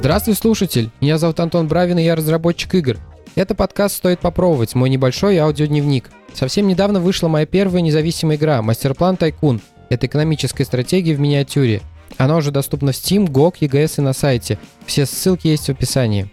Здравствуй, слушатель! Меня зовут Антон Бравин, и я разработчик игр. Это подкаст «Стоит попробовать», мой небольшой аудиодневник. Совсем недавно вышла моя первая независимая игра «Мастерплан Тайкун». Это экономическая стратегия в миниатюре. Она уже доступна в Steam, GOG, EGS и на сайте. Все ссылки есть в описании.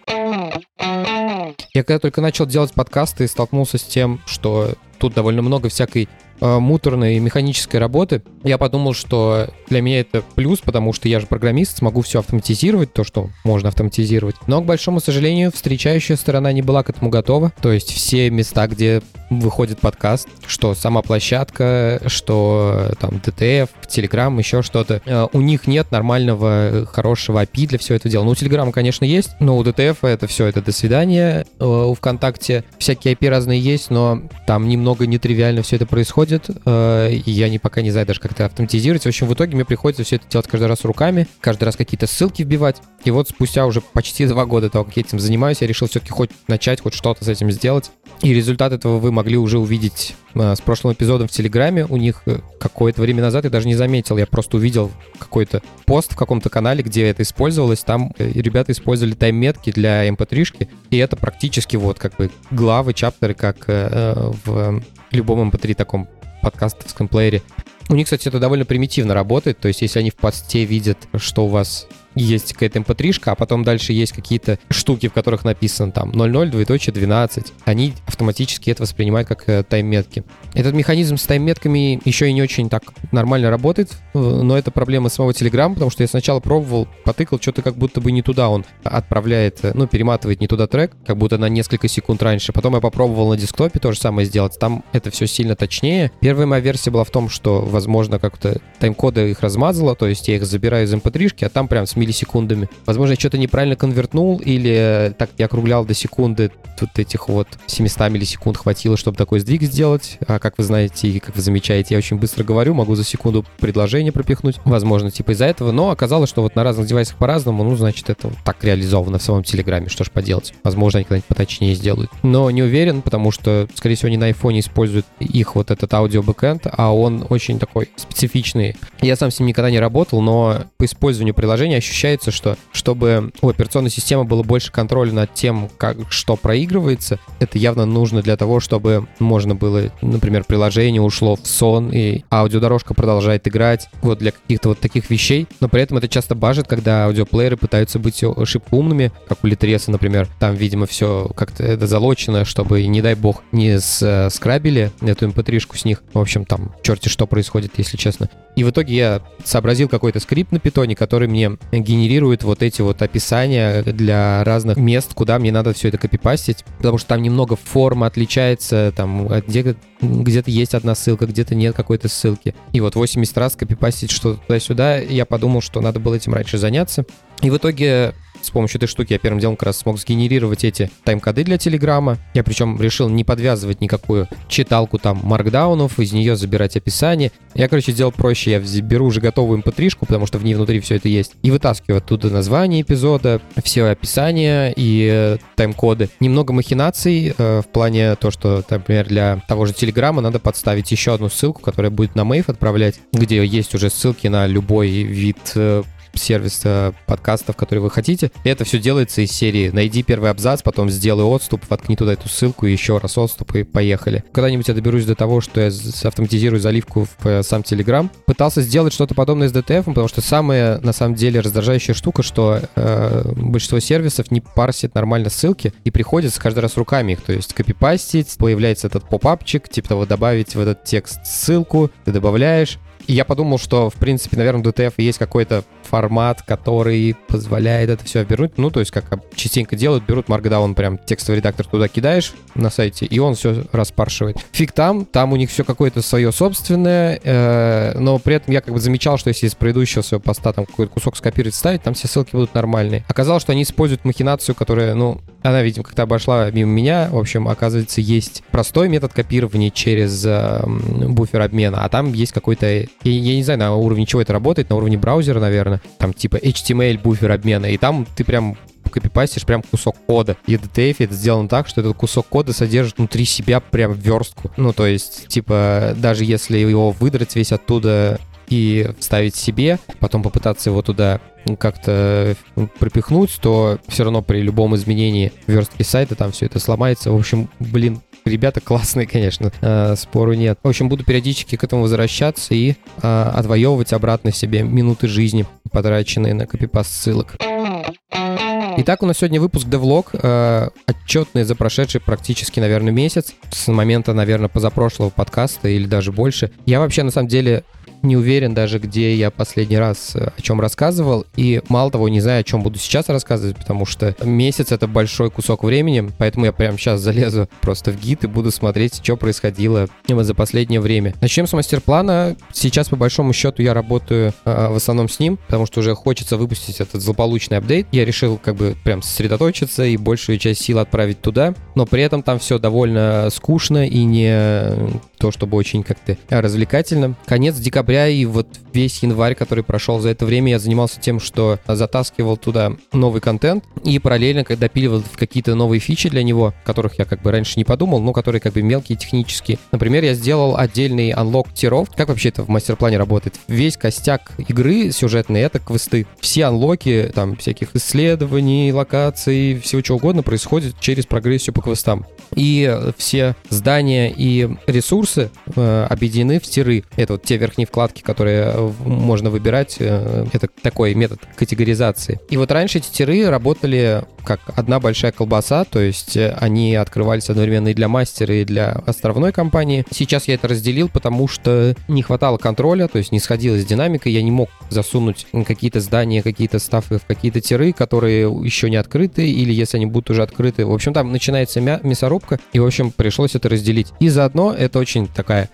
Я когда только начал делать подкасты, столкнулся с тем, что тут довольно много всякой муторной механической работы. Я подумал, что для меня это плюс, потому что я же программист, смогу все автоматизировать, то, что можно автоматизировать. Но, к большому сожалению, встречающая сторона не была к этому готова. То есть все места, где выходит подкаст, что сама площадка, что там DTF, Телеграм, еще что-то. Э, у них нет нормального, хорошего API для всего этого дела. Ну, у Телеграма, конечно, есть, но у DTF это все, это до свидания. Э, у ВКонтакте всякие API разные есть, но там немного нетривиально все это происходит. Э, и я не, пока не знаю даже, как это автоматизировать. В общем, в итоге мне приходится все это делать каждый раз руками, каждый раз какие-то ссылки вбивать. И вот спустя уже почти два года того, как я этим занимаюсь, я решил все-таки хоть начать, хоть что-то с этим сделать. И результат этого вы могли уже увидеть э, с прошлым эпизодом в Телеграме. У них э, какое-то время назад я даже не заметил. Я просто увидел какой-то пост в каком-то канале, где это использовалось. Там э, ребята использовали тайм-метки для mp3-шки. Эм и это практически вот как бы главы, чаптеры, как э, в любом mp3 эм таком подкастовском плеере. У них, кстати, это довольно примитивно работает. То есть, если они в посте видят, что у вас есть какая-то mp3, эм а потом дальше есть какие-то штуки, в которых написано там 00, двоеточие 12. Они автоматически это воспринимают как э, тайм-метки. Этот механизм с тайм-метками еще и не очень так нормально работает, э, но это проблема самого Telegram, потому что я сначала пробовал, потыкал, что-то как будто бы не туда он отправляет, э, ну, перематывает не туда трек, как будто на несколько секунд раньше. Потом я попробовал на десктопе то же самое сделать. Там это все сильно точнее. Первая моя версия была в том, что, возможно, как-то тайм-коды их размазало, то есть я их забираю из mp3, а там прям с миллисекундами. Возможно, я что-то неправильно конвертнул, или так я округлял до секунды, тут этих вот 700 миллисекунд хватило, чтобы такой сдвиг сделать. А как вы знаете и как вы замечаете, я очень быстро говорю, могу за секунду предложение пропихнуть. Возможно, типа из-за этого, но оказалось, что вот на разных девайсах по-разному, ну, значит, это вот так реализовано в самом Телеграме, что ж поделать. Возможно, они когда-нибудь поточнее сделают. Но не уверен, потому что, скорее всего, они на айфоне используют их вот этот аудио бэкэнд, а он очень такой специфичный. Я сам с ним никогда не работал, но по использованию приложения ощущается, что чтобы у операционной системы было больше контроля над тем, как, что проигрывается, это явно нужно для того, чтобы можно было, например, приложение ушло в сон, и аудиодорожка продолжает играть, вот для каких-то вот таких вещей, но при этом это часто бажит, когда аудиоплееры пытаются быть шибко умными, как у Литреса, например, там, видимо, все как-то это залочено, чтобы, не дай бог, не э, скрабили эту mp3-шку эм с них. В общем, там черти что происходит, если честно. И в итоге я сообразил какой-то скрипт на питоне, который мне генерирует вот эти вот описания для разных мест, куда мне надо все это копипастить, потому что там немного форма отличается, там где, где-то есть одна ссылка, где-то нет какой-то ссылки. И вот 80 раз копипастить что-то туда-сюда, я подумал, что надо было этим раньше заняться. И в итоге с помощью этой штуки я первым делом как раз смог сгенерировать эти тайм-коды для Телеграма. Я причем решил не подвязывать никакую читалку там маркдаунов, из нее забирать описание. Я, короче, сделал проще. Я беру уже готовую mp3, эм потому что в ней внутри все это есть, и вытаскиваю оттуда название эпизода, все описания и э, тайм-коды. Немного махинаций э, в плане то, что, например, для того же Телеграма надо подставить еще одну ссылку, которая будет на Мейв отправлять, где есть уже ссылки на любой вид э, сервиса подкастов, который вы хотите. Это все делается из серии «Найди первый абзац, потом сделай отступ, воткни туда эту ссылку, еще раз отступ, и поехали». Когда-нибудь я доберусь до того, что я автоматизирую заливку в э, сам Telegram. Пытался сделать что-то подобное с DTF, потому что самая, на самом деле, раздражающая штука, что э, большинство сервисов не парсит нормально ссылки, и приходится каждый раз руками их, то есть копипастить, появляется этот попапчик, типа того добавить в этот текст ссылку, ты добавляешь, я подумал, что, в принципе, наверное, у DTF есть какой-то формат, который позволяет это все обернуть. Ну, то есть, как частенько делают, берут Markdown, прям текстовый редактор туда кидаешь на сайте, и он все распаршивает. Фиг там, там у них все какое-то свое собственное, э, но при этом я как бы замечал, что если из предыдущего своего поста там какой-то кусок скопировать, ставить, там все ссылки будут нормальные. Оказалось, что они используют махинацию, которая, ну, она, видимо, как-то обошла мимо меня. В общем, оказывается, есть простой метод копирования через э, буфер обмена, а там есть какой-то, я, я не знаю, на уровне чего это работает, на уровне браузера, наверное, там типа HTML буфер обмена, и там ты прям копипастишь прям кусок кода. И DTF это сделано так, что этот кусок кода содержит внутри себя прям верстку. Ну, то есть, типа, даже если его выдрать весь оттуда и вставить себе, потом попытаться его туда как-то пропихнуть, то все равно при любом изменении верстки сайта там все это сломается. В общем, блин, ребята классные, конечно, э, спору нет. В общем, буду периодически к этому возвращаться и э, отвоевывать обратно себе минуты жизни, потраченные на копипаст ссылок. Итак, у нас сегодня выпуск Девлог, э, отчетный за прошедший практически, наверное, месяц, с момента, наверное, позапрошлого подкаста или даже больше. Я вообще, на самом деле, не уверен даже, где я последний раз э, о чем рассказывал, и мало того, не знаю, о чем буду сейчас рассказывать, потому что месяц — это большой кусок времени, поэтому я прямо сейчас залезу просто в гид и буду смотреть, что происходило за последнее время. Начнем с мастер-плана. Сейчас, по большому счету, я работаю э, в основном с ним, потому что уже хочется выпустить этот злополучный апдейт. Я решил как бы прям сосредоточиться и большую часть сил отправить туда, но при этом там все довольно скучно и не то, чтобы очень как-то развлекательно. Конец декабря и вот весь январь, который прошел за это время, я занимался тем, что затаскивал туда новый контент и параллельно допиливал какие-то новые фичи для него, которых я как бы раньше не подумал, но которые как бы мелкие, технические. Например, я сделал отдельный анлок тиров. Как вообще это в мастер-плане работает? Весь костяк игры сюжетный — это квесты. Все анлоки, там, всяких исследований, локаций, всего чего угодно происходит через прогрессию по квестам. И все здания и ресурсы э, объединены в тиры. Это вот те верхние вкладки, которые э, можно выбирать. Э, это такой метод категоризации. И вот раньше эти тиры работали как одна большая колбаса, то есть э, они открывались одновременно и для мастера, и для островной компании. Сейчас я это разделил, потому что не хватало контроля, то есть не сходилась динамика, я не мог засунуть какие-то здания, какие-то ставы в какие-то тиры, которые еще не открыты, или если они будут уже открыты. В общем, там начинается мясорубка, и, в общем, пришлось это разделить. И заодно это очень такая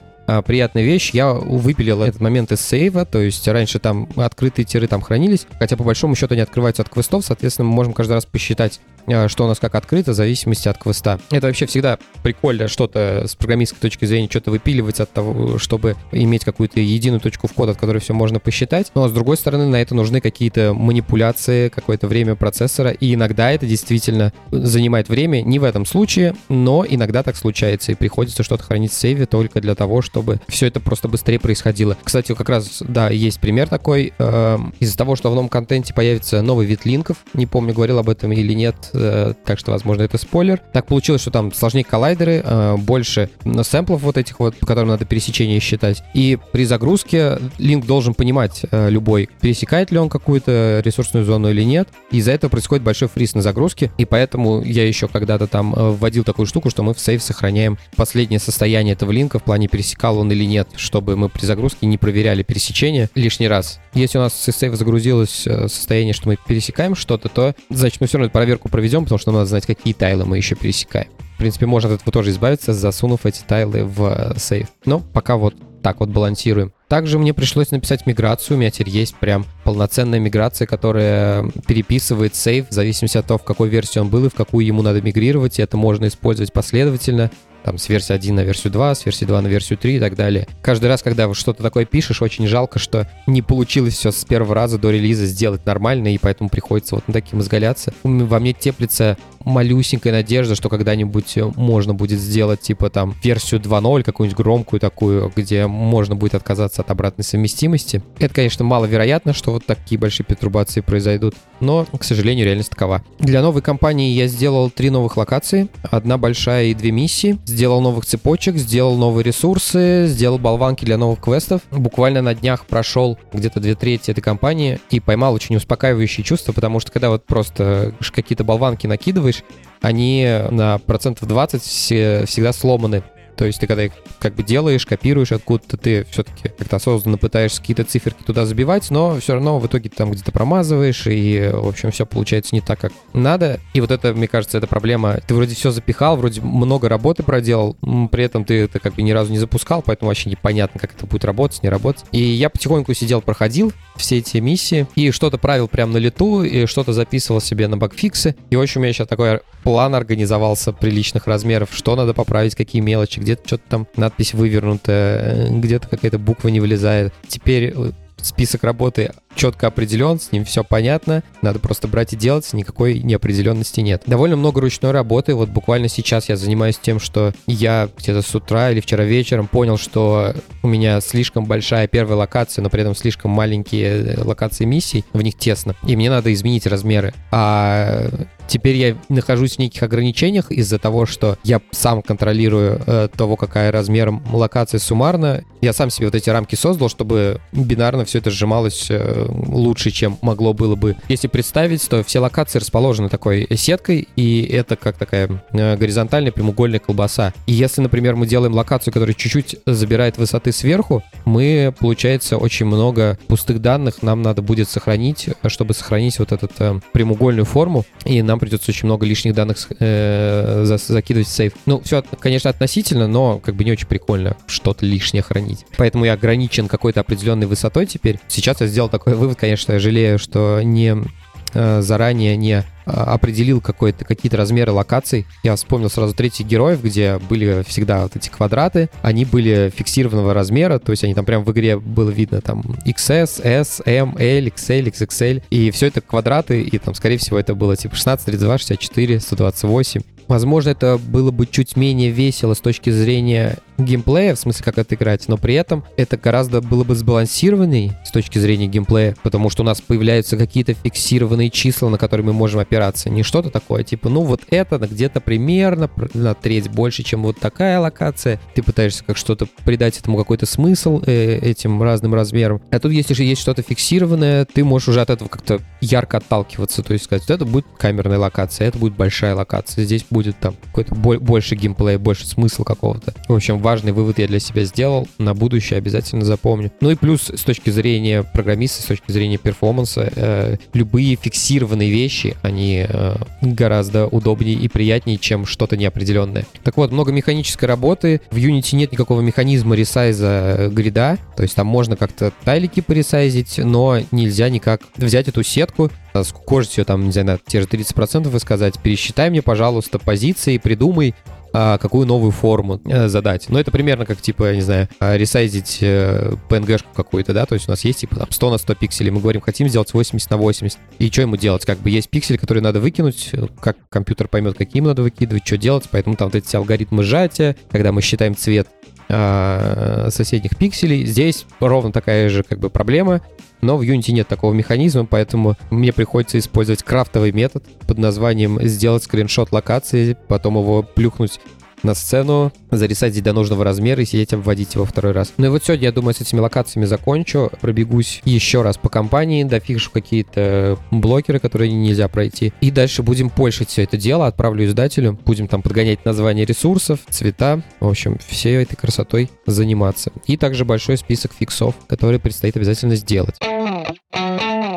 приятная вещь. Я выпилил этот момент из сейва, то есть раньше там открытые тиры там хранились, хотя по большому счету они открываются от квестов, соответственно, мы можем каждый раз посчитать, а, что у нас как открыто, в зависимости от квеста. Это вообще всегда прикольно что-то с программистской точки зрения, что-то выпиливать от того, чтобы иметь какую-то единую точку входа, от которой все можно посчитать. Но с другой стороны, на это нужны какие-то манипуляции, какое-то время процессора, и иногда это действительно занимает время, не в этом случае, но иногда так случается, и приходится что-то хранить в сейве только для того, чтобы все это просто быстрее происходило. Кстати, как раз, да, есть пример такой. Э, из-за того, что в новом контенте появится новый вид линков, не помню, говорил об этом или нет, Э, так что, возможно, это спойлер. Так получилось, что там сложнее коллайдеры, э, больше сэмплов вот этих вот, по которым надо пересечение считать. И при загрузке линк должен понимать э, любой, пересекает ли он какую-то ресурсную зону или нет. Из-за этого происходит большой фриз на загрузке, и поэтому я еще когда-то там вводил такую штуку, что мы в сейф сохраняем последнее состояние этого линка в плане пересекал он или нет, чтобы мы при загрузке не проверяли пересечение лишний раз. Если у нас с сейфа загрузилось состояние, что мы пересекаем что-то, то значит мы все равно проверку проведем проведем, потому что надо знать, какие тайлы мы еще пересекаем. В принципе, можно от этого тоже избавиться, засунув эти тайлы в э, сейф. Но пока вот так вот балансируем. Также мне пришлось написать миграцию. У меня теперь есть прям полноценная миграция, которая переписывает сейф в зависимости от того, в какой версии он был и в какую ему надо мигрировать. И это можно использовать последовательно там, с версии 1 на версию 2, с версии 2 на версию 3 и так далее. Каждый раз, когда вы что-то такое пишешь, очень жалко, что не получилось все с первого раза до релиза сделать нормально, и поэтому приходится вот на таким изгаляться. Во мне теплится малюсенькая надежда, что когда-нибудь можно будет сделать, типа, там, версию 2.0, какую-нибудь громкую такую, где можно будет отказаться от обратной совместимости. Это, конечно, маловероятно, что вот такие большие пертурбации произойдут, но, к сожалению, реальность такова. Для новой компании я сделал три новых локации, одна большая и две миссии, сделал новых цепочек, сделал новые ресурсы, сделал болванки для новых квестов. Буквально на днях прошел где-то две трети этой компании и поймал очень успокаивающее чувство, потому что когда вот просто какие-то болванки накидываешь, они на процентов 20 все, всегда сломаны. То есть ты когда их как бы делаешь, копируешь откуда-то, ты все-таки как-то осознанно пытаешься какие-то циферки туда забивать, но все равно в итоге там где-то промазываешь, и, в общем, все получается не так, как надо. И вот это, мне кажется, это проблема. Ты вроде все запихал, вроде много работы проделал, при этом ты это как бы ни разу не запускал, поэтому вообще непонятно, как это будет работать, не работать. И я потихоньку сидел, проходил все эти миссии, и что-то правил прямо на лету, и что-то записывал себе на багфиксы. И, в общем, у меня сейчас такой план организовался приличных размеров, что надо поправить, какие мелочи, где-то что-то там надпись вывернутая, где-то какая-то буква не влезает. Теперь э, список работы четко определен, с ним все понятно, надо просто брать и делать, никакой неопределенности нет. Довольно много ручной работы, вот буквально сейчас я занимаюсь тем, что я где-то с утра или вчера вечером понял, что у меня слишком большая первая локация, но при этом слишком маленькие локации миссий, в них тесно, и мне надо изменить размеры. А Теперь я нахожусь в неких ограничениях из-за того, что я сам контролирую э, того, какая размер локации суммарно. Я сам себе вот эти рамки создал, чтобы бинарно все это сжималось э, лучше, чем могло было бы. Если представить, то все локации расположены такой сеткой, и это как такая э, горизонтальная прямоугольная колбаса. И если, например, мы делаем локацию, которая чуть-чуть забирает высоты сверху, мы, получается, очень много пустых данных нам надо будет сохранить, чтобы сохранить вот эту э, прямоугольную форму, и нам придется очень много лишних данных э, закидывать в сейф. Ну, все, конечно, относительно, но как бы не очень прикольно что-то лишнее хранить. Поэтому я ограничен какой-то определенной высотой теперь. Сейчас я сделал такой вывод, конечно, я жалею, что не э, заранее не а, определил какие-то размеры локаций. Я вспомнил сразу третьих героев, где были всегда вот эти квадраты. Они были фиксированного размера, то есть они там прям в игре было видно там XS, S, M, L, XL, XXL. И все это квадраты, и там, скорее всего, это было типа 16, 32, 64, 128. Возможно, это было бы чуть менее весело с точки зрения геймплея, в смысле, как это играть, но при этом это гораздо было бы сбалансированней с точки зрения геймплея, потому что у нас появляются какие-то фиксированные числа, на которые мы можем опираться. Не что-то такое, типа, ну вот это где-то примерно на треть больше, чем вот такая локация. Ты пытаешься как что-то придать этому какой-то смысл э, этим разным размерам. А тут, если же есть что-то фиксированное, ты можешь уже от этого как-то ярко отталкиваться, то есть сказать, это будет камерная локация, это будет большая локация, здесь будет там какой-то больше геймплей, больше смысла какого-то. В общем, важный вывод я для себя сделал, на будущее обязательно запомню. Ну и плюс с точки зрения программиста, с точки зрения перформанса, э, любые фиксированные вещи, они э, гораздо удобнее и приятнее, чем что-то неопределенное. Так вот, много механической работы. В Unity нет никакого механизма ресайза грида, то есть там можно как-то тайлики поресайзить, но нельзя никак взять эту сетку, скукожить ее там, не знаю, на те же 30% и сказать, пересчитай мне, пожалуйста, позиции, придумай, а, какую новую форму э, задать. Ну, это примерно как, типа, я не знаю, а, ресайзить э, PNG-шку какую-то, да, то есть у нас есть, типа, там, 100 на 100 пикселей, мы говорим, хотим сделать 80 на 80. И что ему делать? Как бы есть пиксели, которые надо выкинуть, как компьютер поймет, какие ему надо выкидывать, что делать, поэтому там вот эти алгоритмы сжатия, когда мы считаем цвет а, соседних пикселей. Здесь ровно такая же как бы проблема, но в Unity нет такого механизма, поэтому мне приходится использовать крафтовый метод под названием сделать скриншот локации, потом его плюхнуть на сцену, зарисать до нужного размера и сидеть обводить его второй раз. Ну и вот сегодня, я думаю, с этими локациями закончу. Пробегусь еще раз по компании, дофигшу какие-то блокеры, которые нельзя пройти. И дальше будем польшить все это дело, отправлю издателю. Будем там подгонять названия ресурсов, цвета. В общем, всей этой красотой заниматься. И также большой список фиксов, которые предстоит обязательно сделать.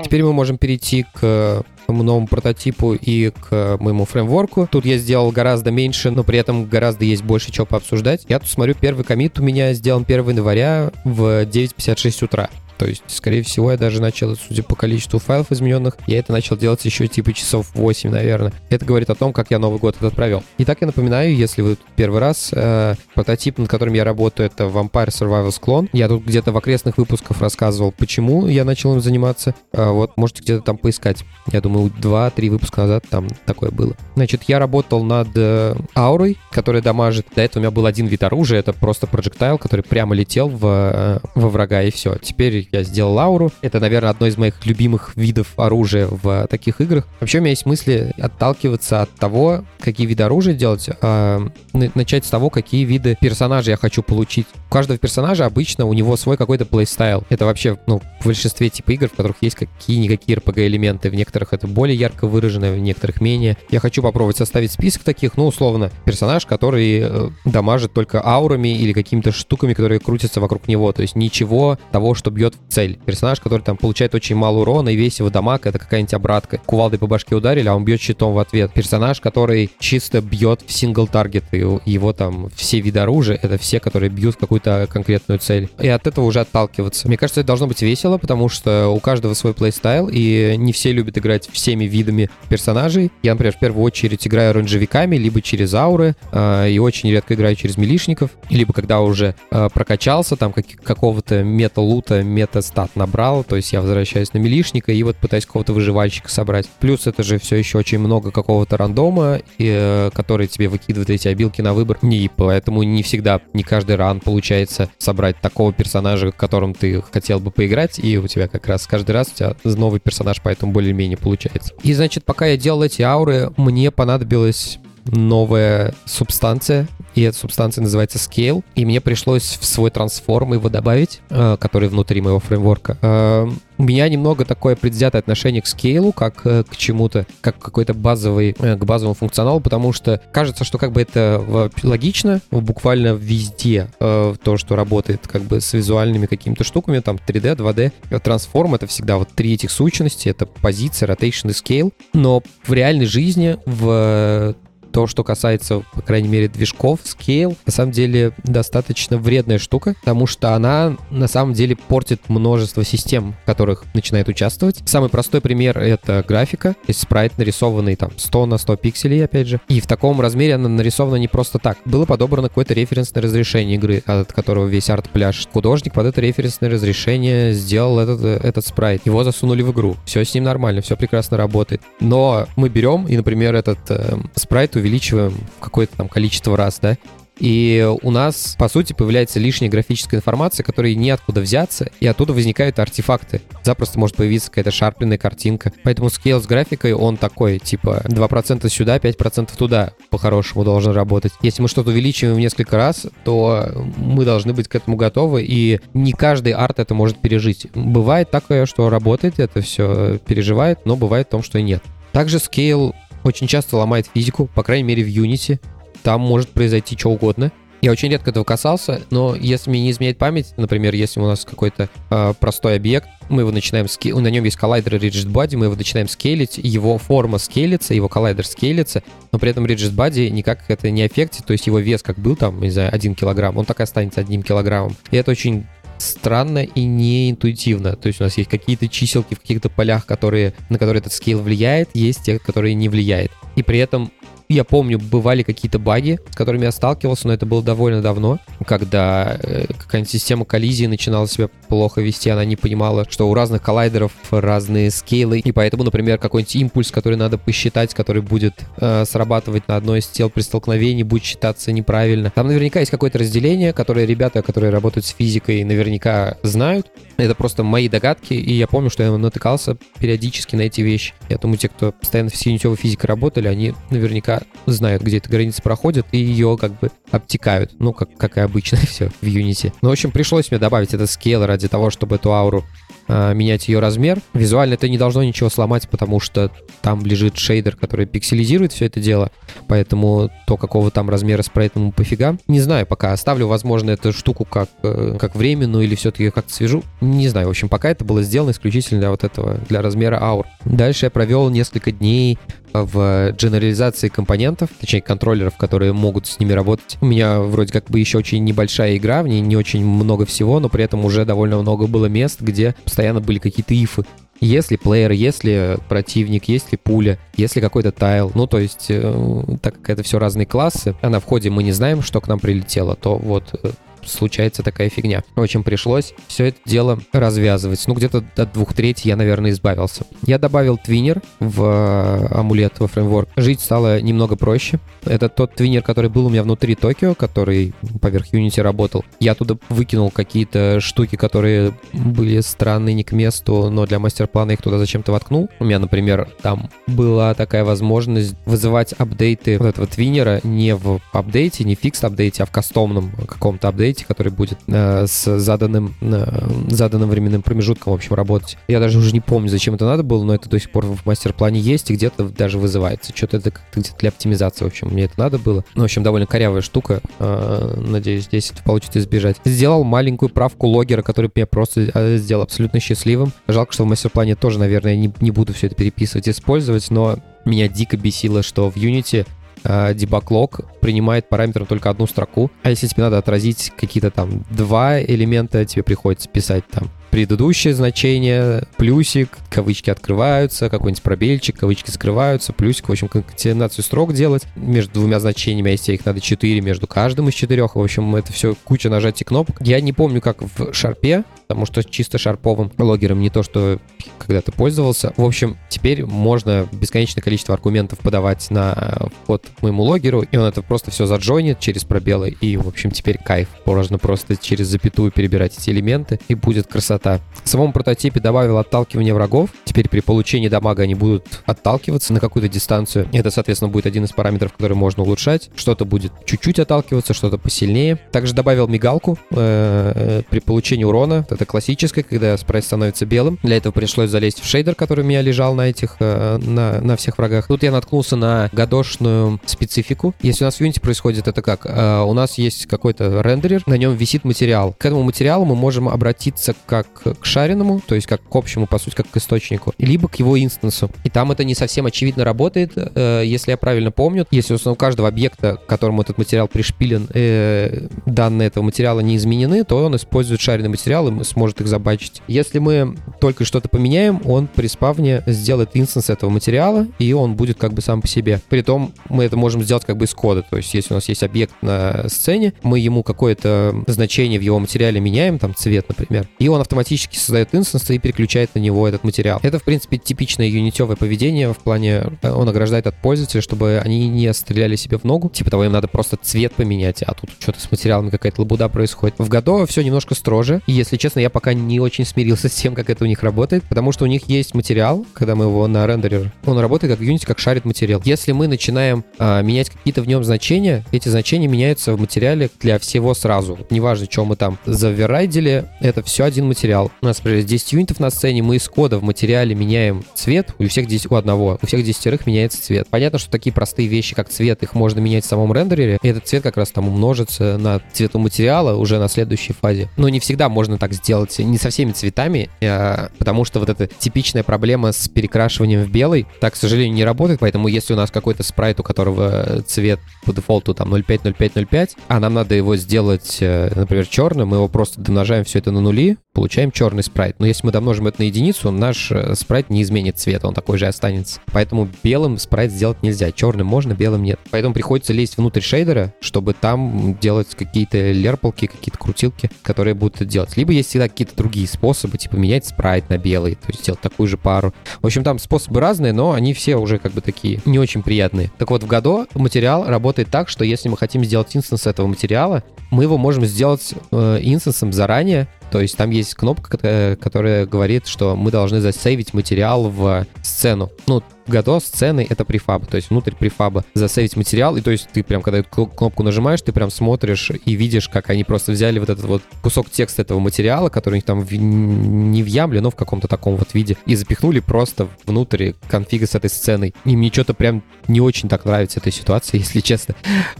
Теперь мы можем перейти к новому прототипу и к моему фреймворку. Тут я сделал гораздо меньше, но при этом гораздо есть больше чего пообсуждать. Я тут смотрю, первый комит у меня сделан 1 января в 9.56 утра. То есть, скорее всего, я даже начал, судя по количеству файлов измененных, я это начал делать еще типа часов 8, наверное. Это говорит о том, как я Новый год этот провел. Итак, я напоминаю, если вы первый раз, э, прототип, над которым я работаю, это Vampire Survivors Clone. Я тут где-то в окрестных выпусках рассказывал, почему я начал им заниматься. Э, вот, можете где-то там поискать. Я думаю, 2-3 выпуска назад там такое было. Значит, я работал над э, аурой, которая дамажит. До этого у меня был один вид оружия, это просто проджектайл, который прямо летел в, э, во врага, и все. Теперь я сделал ауру. Это, наверное, одно из моих любимых видов оружия в таких играх. Вообще у меня есть мысли отталкиваться от того, какие виды оружия делать, а начать с того, какие виды персонажей я хочу получить. У каждого персонажа обычно у него свой какой-то плейстайл. Это вообще, ну, в большинстве типа игр, в которых есть какие-никакие RPG-элементы. В некоторых это более ярко выражено, в некоторых менее. Я хочу попробовать составить список таких, ну, условно, персонаж, который э, дамажит только аурами или какими-то штуками, которые крутятся вокруг него. То есть ничего того, что бьет цель. Персонаж, который там получает очень мало урона, и весь его дамаг — это какая-нибудь обратка. Кувалдой по башке ударили, а он бьет щитом в ответ. Персонаж, который чисто бьет в single target, и его там все виды оружия — это все, которые бьют какую-то конкретную цель. И от этого уже отталкиваться. Мне кажется, это должно быть весело, потому что у каждого свой playstyle, и не все любят играть всеми видами персонажей. Я, например, в первую очередь играю рейнджевиками, либо через ауры, э, и очень редко играю через милишников, либо когда уже э, прокачался, там как, какого-то мета-лута, мета где-то стат набрал, то есть я возвращаюсь на милишника и вот пытаюсь какого-то выживальщика собрать. Плюс это же все еще очень много какого-то рандома, и, э, который тебе выкидывает эти обилки на выбор. И поэтому не всегда, не каждый ран получается собрать такого персонажа, которым ты хотел бы поиграть, и у тебя как раз каждый раз у тебя новый персонаж, поэтому более-менее получается. И значит, пока я делал эти ауры, мне понадобилось новая субстанция, и эта субстанция называется Scale, и мне пришлось в свой трансформ его добавить, э, который внутри моего фреймворка. Э, у меня немного такое предвзятое отношение к скейлу, как э, к чему-то, как какой-то базовый, к базовому функционалу, потому что кажется, что как бы это логично, буквально везде то, что работает как бы с визуальными какими-то штуками, там 3D, 2D, трансформ — это всегда вот три этих сущности, это позиция, rotation и scale, но в реальной жизни, в то, что касается, по крайней мере, движков, Scale, на самом деле достаточно вредная штука, потому что она на самом деле портит множество систем, в которых начинает участвовать. Самый простой пример — это графика, есть спрайт нарисованный там 100 на 100 пикселей, опять же. И в таком размере она нарисована не просто так. Было подобрано какое-то референсное разрешение игры, от которого весь арт пляж. Художник под это референсное разрешение сделал этот, этот спрайт. Его засунули в игру. Все с ним нормально, все прекрасно работает. Но мы берем и, например, этот э, спрайт увеличиваем увеличиваем какое-то там количество раз, да, и у нас, по сути, появляется лишняя графическая информация, которой неоткуда взяться, и оттуда возникают артефакты. Запросто может появиться какая-то шарпленная картинка. Поэтому скейл с графикой, он такой, типа, 2% сюда, 5% туда, по-хорошему должен работать. Если мы что-то увеличиваем в несколько раз, то мы должны быть к этому готовы, и не каждый арт это может пережить. Бывает такое, что работает, это все переживает, но бывает в том, что и нет. Также скейл очень часто ломает физику, по крайней мере в Unity. Там может произойти что угодно. Я очень редко этого касался, но если мне не изменяет память, например, если у нас какой-то э, простой объект, мы его начинаем ски... на нем есть коллайдер и rigid body, мы его начинаем скейлить, его форма скейлится, его коллайдер скейлится, но при этом rigid body никак это не аффектит, то есть его вес как был там, не знаю, 1 килограмм, он так и останется одним килограммом. И это очень странно и неинтуитивно. То есть у нас есть какие-то чиселки в каких-то полях, которые, на которые этот скейл влияет, есть те, которые не влияет. И при этом я помню, бывали какие-то баги, с которыми я сталкивался, но это было довольно давно, когда э, какая-нибудь система коллизии начинала себя плохо вести, она не понимала, что у разных коллайдеров разные скейлы, и поэтому, например, какой-нибудь импульс, который надо посчитать, который будет э, срабатывать на одной из тел при столкновении, будет считаться неправильно. Там наверняка есть какое-то разделение, которое ребята, которые работают с физикой, наверняка знают. Это просто мои догадки, и я помню, что я натыкался периодически на эти вещи. Я думаю, те, кто постоянно с синютевой физикой работали, они наверняка знают, где эта граница проходит, и ее как бы обтекают. Ну, как, как и обычно все в Unity. Ну, в общем, пришлось мне добавить этот скейл ради того, чтобы эту ауру э, менять ее размер. Визуально это не должно ничего сломать, потому что там лежит шейдер, который пикселизирует все это дело. Поэтому то, какого там размера спрайт ему пофига. Не знаю пока. Оставлю, возможно, эту штуку как, э, как временную или все-таки как-то свяжу. Не знаю. В общем, пока это было сделано исключительно для вот этого, для размера аур. Дальше я провел несколько дней в дженерализации компонентов, точнее контроллеров, которые могут с ними работать. У меня вроде как бы еще очень небольшая игра, в ней не очень много всего, но при этом уже довольно много было мест, где постоянно были какие-то ифы. Если плеер, если противник, если пуля, если какой-то тайл, ну то есть, э, так как это все разные классы, а на входе мы не знаем, что к нам прилетело, то вот э, случается такая фигня. В общем, пришлось все это дело развязывать. Ну, где-то от двух третий я, наверное, избавился. Я добавил твинер в э, амулет во фреймворк. Жить стало немного проще. Это тот твинер, который был у меня внутри Токио, который поверх Unity работал. Я туда выкинул какие-то штуки, которые были странные, не к месту, но для мастер-плана их туда зачем-то воткнул. У меня, например, там была такая возможность вызывать апдейты вот этого твинера не в апдейте, не в фикс апдейте, а в кастомном каком-то апдейте, апдейте, который будет э, с заданным, э, заданным временным промежутком, в общем, работать. Я даже уже не помню, зачем это надо было, но это до сих пор в мастер-плане есть и где-то даже вызывается. Что-то это как-то где-то для оптимизации, в общем, мне это надо было. Ну, в общем, довольно корявая штука. Э, надеюсь, здесь это получится избежать. Сделал маленькую правку логера, который меня просто э, сделал абсолютно счастливым. Жалко, что в мастер-плане тоже, наверное, не, не буду все это переписывать, использовать, но меня дико бесило, что в Unity э, log принимает параметром только одну строку. А если тебе надо отразить какие-то там два элемента, тебе приходится писать там предыдущее значение, плюсик, кавычки открываются, какой-нибудь пробельчик, кавычки скрываются, плюсик, в общем, конкатенацию строк делать между двумя значениями, а если их надо четыре между каждым из четырех, в общем, это все куча нажатий кнопок. Я не помню, как в шарпе потому что чисто шарповым логером не то, что когда ты пользовался. В общем, теперь можно бесконечное количество аргументов подавать на вход к моему логеру, и он это просто все заджойнит через пробелы, и, в общем, теперь кайф. Можно просто через запятую перебирать эти элементы, и будет красота. В самом прототипе добавил отталкивание врагов. Теперь при получении дамага они будут отталкиваться на какую-то дистанцию. Это, соответственно, будет один из параметров, который можно улучшать. Что-то будет чуть-чуть отталкиваться, что-то посильнее. Также добавил мигалку э, э, при получении урона. Это классическое, когда спрайт становится белым. Для этого пришлось залезть в шейдер, который у меня лежал на этих, э, на, на всех врагах. Тут я наткнулся на гадошную специфику. Если у нас в Unity происходит это как? У нас есть какой-то рендерер, на нем висит материал. К этому материалу мы можем обратиться как к шареному, то есть как к общему, по сути, как к источнику, либо к его инстансу. И там это не совсем очевидно работает, если я правильно помню. Если у каждого объекта, к которому этот материал пришпилен, э, данные этого материала не изменены, то он использует шаренный материал и сможет их забатчить. Если мы только что-то поменяем, он при спавне сделает инстанс этого материала, и он будет как бы сам по себе. Притом мы это можем сделать как бы из кода. То есть если у нас есть объект на сцене, мы ему какое-то значение в его материале меняем, там цвет, например, и он автоматически создает инстанс и переключает на него этот материал. Это, в принципе, типичное юнитевое поведение в плане э, он ограждает от пользователя, чтобы они не стреляли себе в ногу. Типа того, им надо просто цвет поменять, а тут что-то с материалами какая-то лабуда происходит. В Godot все немножко строже. И, если честно, я пока не очень смирился с тем, как это у них работает, потому что у них есть материал, когда мы его на рендерер, он работает как Unity, как шарит материал. Если мы начинаем а, менять какие-то в нем значения, эти значения меняются в материале для всего сразу. Неважно, что мы там заверайдили, это все один материал. У нас, например, 10 юнитов на сцене, мы из кода в материале меняем цвет, у всех 10, у одного, у всех десятерых меняется цвет. Понятно, что такие простые вещи, как цвет, их можно менять в самом рендерере, и этот цвет как раз там умножится на цвету материала уже на следующей фазе. Но не всегда можно так сделать, не со всеми цветами, а, потому что вот эта типичная проблема с перекрашиванием в белый, так, к сожалению, не работает, поэтому если у нас какой-то спрайт, у которого цвет по дефолту там 0.5-0.5-0.5, а нам надо его сделать, э, например, черным, мы его просто домножаем все это на нули, получаем черный спрайт. Но если мы домножим это на единицу, наш э, спрайт не изменит цвет, он такой же останется. Поэтому белым спрайт сделать нельзя. Черным можно, белым нет. Поэтому приходится лезть внутрь шейдера, чтобы там делать какие-то лерполки, какие-то крутилки, которые будут это делать. Либо есть всегда какие-то другие способы, типа менять спрайт на белый, то есть сделать такую же пару. В общем, там способы разные, но они все уже как бы такие не очень приятные. Так вот, в году материал работает так, что если мы хотим сделать инстанс этого материала, мы его можем сделать э, инстансом заранее, то есть там есть кнопка, которая говорит, что мы должны засейвить материал в сцену. Ну, Godot сцены — это префаб, то есть внутрь префаба засейвить материал, и то есть ты прям, когда кнопку нажимаешь, ты прям смотришь и видишь, как они просто взяли вот этот вот кусок текста этого материала, который у них там в, не в ямле, но в каком-то таком вот виде, и запихнули просто внутрь конфига с этой сценой. И мне что-то прям не очень так нравится эта ситуация, если честно.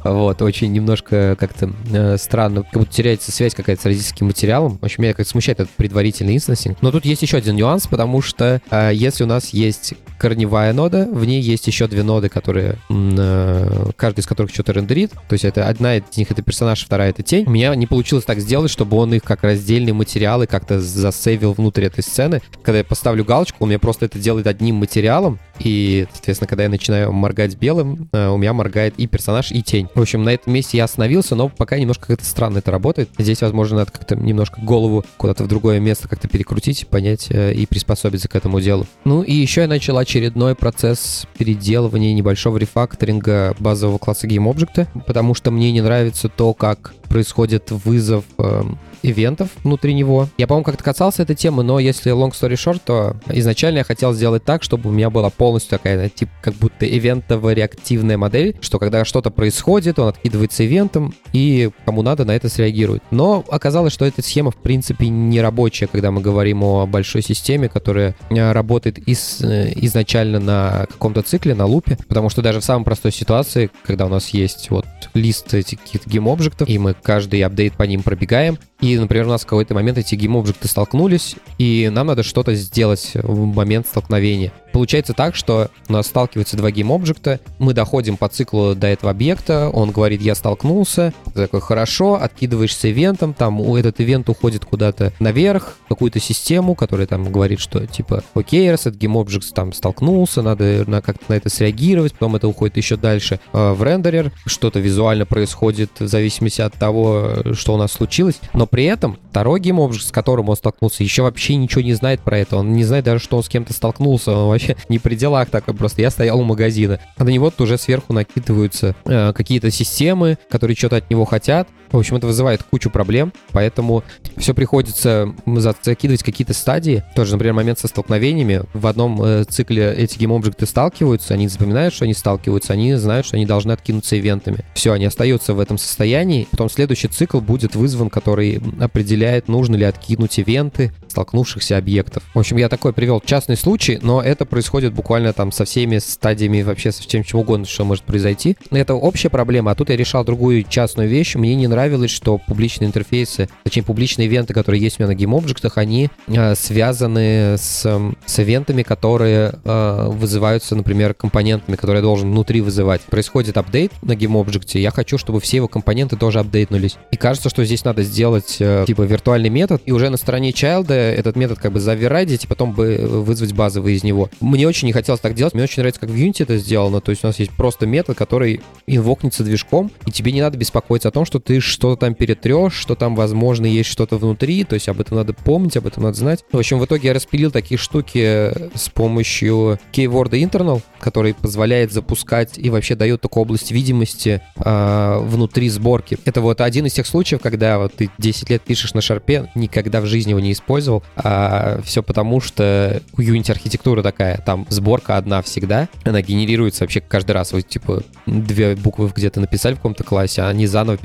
Вот, очень немножко как-то э, странно, как будто теряется связь какая-то с родительским материалом. В общем, меня как-то смущает этот предварительный инстансинг. Но тут есть еще один нюанс, потому что э, если у нас есть корневая нода, в ней есть еще две ноды, которые, э, каждый из которых что-то рендерит. То есть это одна из них это персонаж, вторая это тень. У меня не получилось так сделать, чтобы он их как раздельные материалы как-то засейвил внутрь этой сцены. Когда я поставлю галочку, он мне просто это делает одним материалом. И, соответственно, когда я начинаю моргать белым, э, у меня моргает и персонаж, и тень. В общем, на этом месте я остановился, но пока немножко как-то странно это работает. Здесь, возможно, надо как-то немножко голову куда-то в другое место как-то перекрутить, понять э, и приспособиться к этому делу. Ну и еще я начал очередной процесс переделывания небольшого рефакторинга базового класса GameObject, потому что мне не нравится то, как происходит вызов э, ивентов внутри него. Я, по-моему, как-то касался этой темы, но если long story short, то изначально я хотел сделать так, чтобы у меня была полностью такая, типа, как будто ивентово-реактивная модель, что когда что-то происходит, он откидывается ивентом, и кому надо на это среагирует. Но оказалось, что эта схема, в принципе, не рабочая, когда мы говорим о большой системе, которая э, работает из, э, изначально на каком-то цикле, на лупе, потому что даже в самой простой ситуации, когда у нас есть вот лист этих каких-то гейм-объектов, и мы каждый апдейт по ним пробегаем, например, у нас в какой-то момент эти гейм-объекты столкнулись, и нам надо что-то сделать в момент столкновения. Получается так, что у нас сталкиваются два гейм-объекта, мы доходим по циклу до этого объекта, он говорит, я столкнулся, ты такой, хорошо, откидываешься ивентом, там у этот ивент уходит куда-то наверх, какую-то систему, которая там говорит, что типа, окей, раз этот гейм-объект там столкнулся, надо на, как-то на это среагировать, потом это уходит еще дальше э, в рендерер, что-то визуально происходит в зависимости от того, что у нас случилось, но при этом второй гейм-объект, с которым он столкнулся, еще вообще ничего не знает про это, он не знает даже, что он с кем-то столкнулся, он вообще не при делах такой, просто. Я стоял у магазина, а на него уже сверху накидываются э, какие-то системы, которые что-то от него хотят, в общем, это вызывает кучу проблем, поэтому все приходится закидывать какие-то стадии. Тоже, например, момент со столкновениями. В одном э, цикле эти гейм-объекты сталкиваются, они запоминают, что они сталкиваются, они знают, что они должны откинуться ивентами. Все, они остаются в этом состоянии. Потом следующий цикл будет вызван, который определяет, нужно ли откинуть ивенты столкнувшихся объектов. В общем, я такой привел частный случай, но это происходит буквально там со всеми стадиями вообще со всем чем угодно, что может произойти. Это общая проблема, а тут я решал другую частную вещь. Мне не нравилось, что публичные интерфейсы, точнее публичные ивенты, которые есть у меня на GameObject, они э, связаны с, с ивентами, которые э, вызываются, например, компонентами, которые я должен внутри вызывать. Происходит апдейт на GameObject, я хочу, чтобы все его компоненты тоже апдейтнулись. И кажется, что здесь надо сделать э, типа виртуальный метод, и уже на стороне child этот метод как бы заверайдить, и потом бы вызвать базовый из него. Мне очень не хотелось так делать, мне очень нравится, как в Unity это сделано, то есть у нас есть просто метод, который инвокнется движком, и тебе не надо беспокоиться о том, что ты что-то там перетрешь, что там, возможно, есть что-то внутри, то есть об этом надо помнить, об этом надо знать. В общем, в итоге я распилил такие штуки с помощью keyword internal, который позволяет запускать и вообще дает такую область видимости э, внутри сборки. Это вот один из тех случаев, когда вот ты 10 лет пишешь на шарпе, никогда в жизни его не использовал, а все потому, что у Unity архитектура такая, там сборка одна всегда, она генерируется вообще каждый раз, вот типа две буквы где-то написали в каком-то классе, а они заново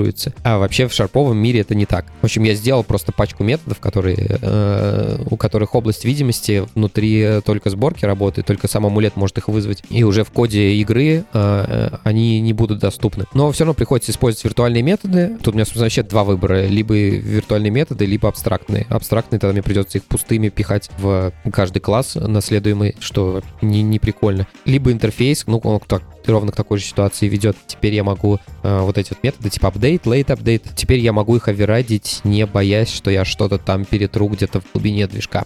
перегенерируются. А вообще в шарповом мире это не так. В общем, я сделал просто пачку методов, которые, э, у которых область видимости внутри только сборки работает, только сам амулет может их вызвать, и уже в коде игры э, они не будут доступны. Но все равно приходится использовать виртуальные методы. Тут у меня, собственно, вообще два выбора. Либо виртуальные методы, либо абстрактные. Абстрактные тогда мне придется их пустыми пихать в каждый класс наследуемый, что не, не прикольно. Либо интерфейс, ну, он так, ровно к такой же ситуации ведет. Теперь я могу э, вот эти вот методы, типа update, late update, теперь я могу их оверрайдить, не боясь, что я что-то там перетру где-то в глубине движка.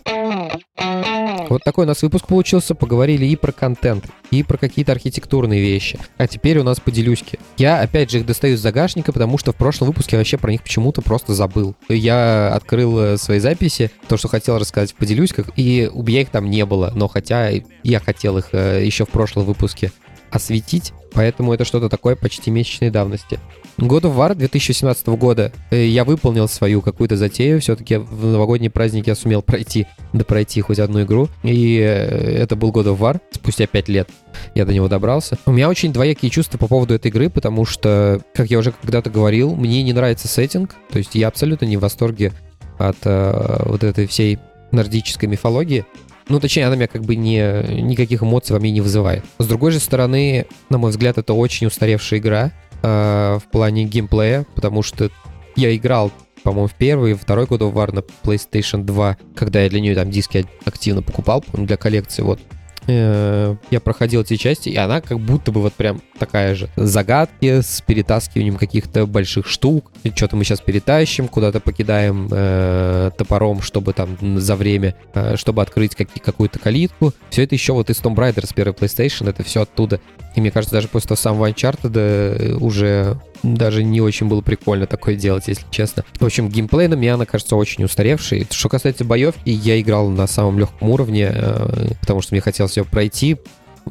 Вот такой у нас выпуск получился. Поговорили и про контент, и про какие-то архитектурные вещи. А теперь у нас поделюськи. Я, опять же, их достаю из загашника, потому что в прошлом выпуске вообще про них почему-то просто забыл. Я открыл э, свои записи, то, что хотел рассказать в поделюськах, и у меня их там не было. Но хотя я хотел их э, еще в прошлом выпуске осветить, поэтому это что-то такое почти месячной давности. God of War 2017 года э, я выполнил свою какую-то затею, все-таки в новогодние праздники я сумел пройти, да пройти хоть одну игру, и э, это был God of War спустя 5 лет я до него добрался. У меня очень двоякие чувства по поводу этой игры, потому что, как я уже когда-то говорил, мне не нравится сеттинг, то есть я абсолютно не в восторге от э, вот этой всей нордической мифологии. Ну, точнее, она меня как бы не, никаких эмоций во мне не вызывает. С другой же стороны, на мой взгляд, это очень устаревшая игра э, в плане геймплея, потому что я играл, по-моему, в первый и второй God of War на PlayStation 2, когда я для нее там диски активно покупал, для коллекции, вот. Э, я проходил эти части, и она как будто бы вот прям такая же. Загадки с перетаскиванием каких-то больших штук. Что-то мы сейчас перетащим, куда-то покидаем э, топором, чтобы там за время, э, чтобы открыть как- какую-то калитку. Все это еще вот из Tomb Raider с первой PlayStation, это все оттуда. И мне кажется, даже после того самого Uncharted э, уже даже не очень было прикольно такое делать, если честно. В общем, геймплей на меня, она кажется очень устаревший. Что касается боевки, я играл на самом легком уровне, э, потому что мне хотелось ее пройти,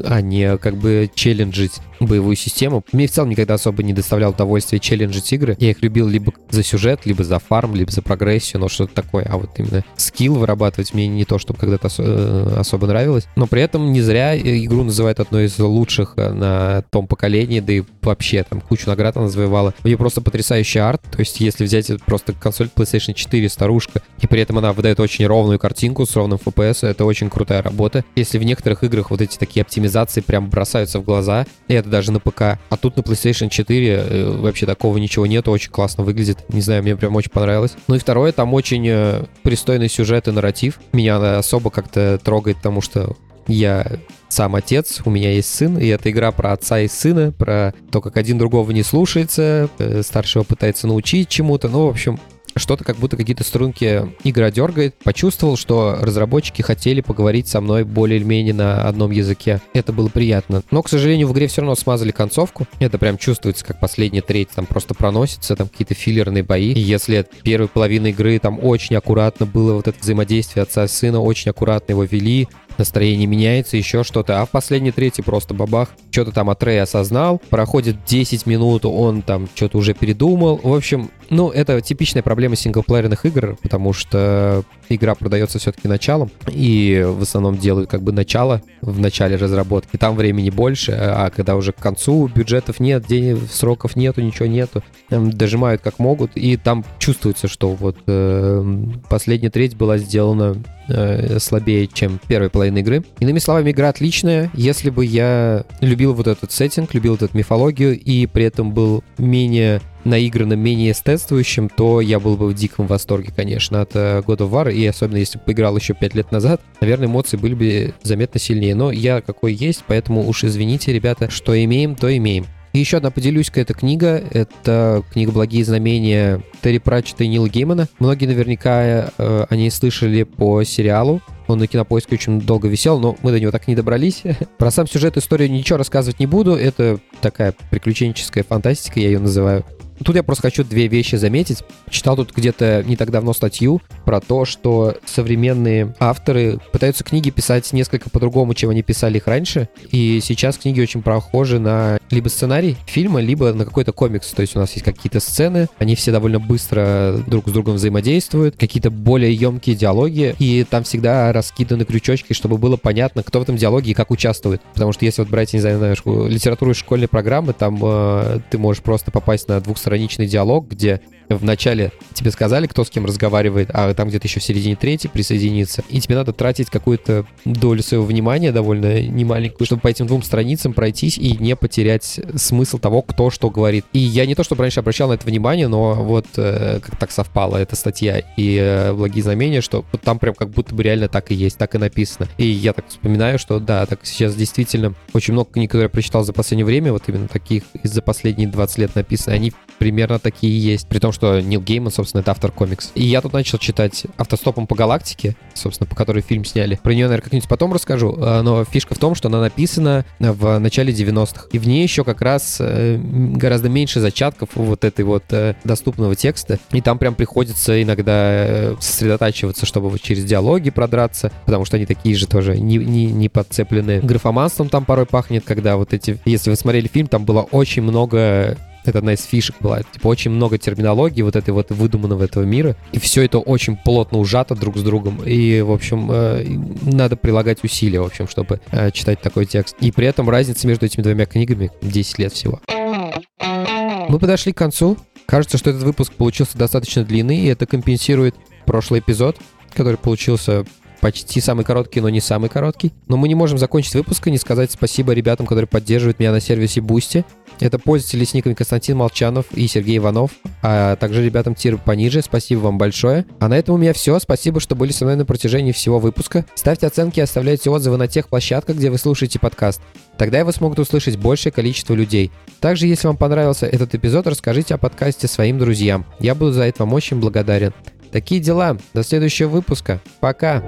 а не как бы челленджить боевую систему. Мне в целом никогда особо не доставлял удовольствия челленджить игры. Я их любил либо за сюжет, либо за фарм, либо за прогрессию, но что-то такое. А вот именно скилл вырабатывать мне не то, чтобы когда-то ос- э, особо нравилось. Но при этом не зря игру называют одной из лучших э, на том поколении, да и вообще там кучу наград она завоевала. У нее просто потрясающий арт. То есть если взять просто консоль PlayStation 4, старушка, и при этом она выдает очень ровную картинку с ровным FPS, это очень крутая работа. Если в некоторых играх вот эти такие оптимизации прям бросаются в глаза, и это даже на ПК. А тут на PlayStation 4 э, вообще такого ничего нету, очень классно выглядит. Не знаю, мне прям очень понравилось. Ну и второе, там очень э, пристойный сюжет и нарратив. Меня особо как-то трогает, потому что я сам отец, у меня есть сын, и это игра про отца и сына, про то, как один другого не слушается, э, старшего пытается научить чему-то. Ну, в общем, что-то как будто какие-то струнки игра дергает. Почувствовал, что разработчики хотели поговорить со мной более или менее на одном языке. Это было приятно. Но, к сожалению, в игре все равно смазали концовку. Это прям чувствуется, как последняя треть там просто проносится, там какие-то филлерные бои. И если первой половины игры там очень аккуратно было вот это взаимодействие отца и сына, очень аккуратно его вели, настроение меняется, еще что-то. А в последней трети просто бабах. Что-то там Атрей осознал. Проходит 10 минут, он там что-то уже передумал. В общем, ну, это типичная проблема синглплеерных игр, потому что игра продается все-таки началом, и в основном делают как бы начало в начале разработки. Там времени больше, а когда уже к концу бюджетов нет, денег, сроков нету, ничего нету, дожимают как могут, и там чувствуется, что вот э, последняя треть была сделана э, слабее, чем первая половина игры. Иными словами, игра отличная. Если бы я любил вот этот сеттинг, любил эту мифологию и при этом был менее наигранным, менее эстетствующим, то я был бы в диком восторге, конечно, от э, God of War, и особенно если бы поиграл еще 5 лет назад, наверное, эмоции были бы заметно сильнее. Но я какой есть, поэтому уж извините, ребята, что имеем, то имеем. И еще одна поделюсь-ка, эта книга. Это книга «Благие знамения» Терри Пратчета и Нила Геймана. Многие наверняка э, о ней слышали по сериалу. Он на кинопоиске очень долго висел, но мы до него так и не добрались. Про сам сюжет историю ничего рассказывать не буду. Это такая приключенческая фантастика, я ее называю. Тут я просто хочу две вещи заметить. Читал тут где-то не так давно статью про то, что современные авторы пытаются книги писать несколько по-другому, чем они писали их раньше. И сейчас книги очень похожи на либо сценарий фильма, либо на какой-то комикс. То есть у нас есть какие-то сцены, они все довольно быстро друг с другом взаимодействуют, какие-то более емкие диалоги, и там всегда раскиданы крючочки, чтобы было понятно, кто в этом диалоге и как участвует. Потому что если вот брать, не знаю, литературу школьной программы, там э, ты можешь просто попасть на двух двухстраничный диалог, где в начале тебе сказали, кто с кем разговаривает, а там где-то еще в середине третьей присоединиться. И тебе надо тратить какую-то долю своего внимания, довольно немаленькую, чтобы по этим двум страницам пройтись и не потерять смысл того, кто что говорит. И я не то, чтобы раньше обращал на это внимание, но вот э, как так совпала эта статья и э, благие знамения, что вот там прям как будто бы реально так и есть, так и написано. И я так вспоминаю, что да, так сейчас действительно очень много книг, которые я прочитал за последнее время, вот именно таких из-за последние 20 лет написаны, они примерно такие есть. При том, что Нил Гейман, собственно, это автор комикс. И я тут начал читать «Автостопом по галактике», собственно, по которой фильм сняли. Про нее, наверное, как-нибудь потом расскажу. А, но фишка в том, что она написана в начале 90-х. И в ней еще как раз э, гораздо меньше зачатков вот этой вот э, доступного текста. И там прям приходится иногда э, сосредотачиваться, чтобы через диалоги продраться, потому что они такие же тоже не, не, не подцеплены. Графоманством там порой пахнет, когда вот эти... Если вы смотрели фильм, там было очень много это одна из фишек была. Типа очень много терминологии вот этой вот выдуманного этого мира. И все это очень плотно ужато друг с другом. И, в общем, э, надо прилагать усилия, в общем, чтобы э, читать такой текст. И при этом разница между этими двумя книгами 10 лет всего. Мы подошли к концу. Кажется, что этот выпуск получился достаточно длинный, и это компенсирует прошлый эпизод, который получился почти самый короткий, но не самый короткий. Но мы не можем закончить выпуск и не сказать спасибо ребятам, которые поддерживают меня на сервисе Boosty. Это пользователи с никами Константин Молчанов и Сергей Иванов, а также ребятам тир пониже. Спасибо вам большое. А на этом у меня все. Спасибо, что были со мной на протяжении всего выпуска. Ставьте оценки и оставляйте отзывы на тех площадках, где вы слушаете подкаст. Тогда его смогут услышать большее количество людей. Также, если вам понравился этот эпизод, расскажите о подкасте своим друзьям. Я буду за это вам очень благодарен. Такие дела. До следующего выпуска. Пока.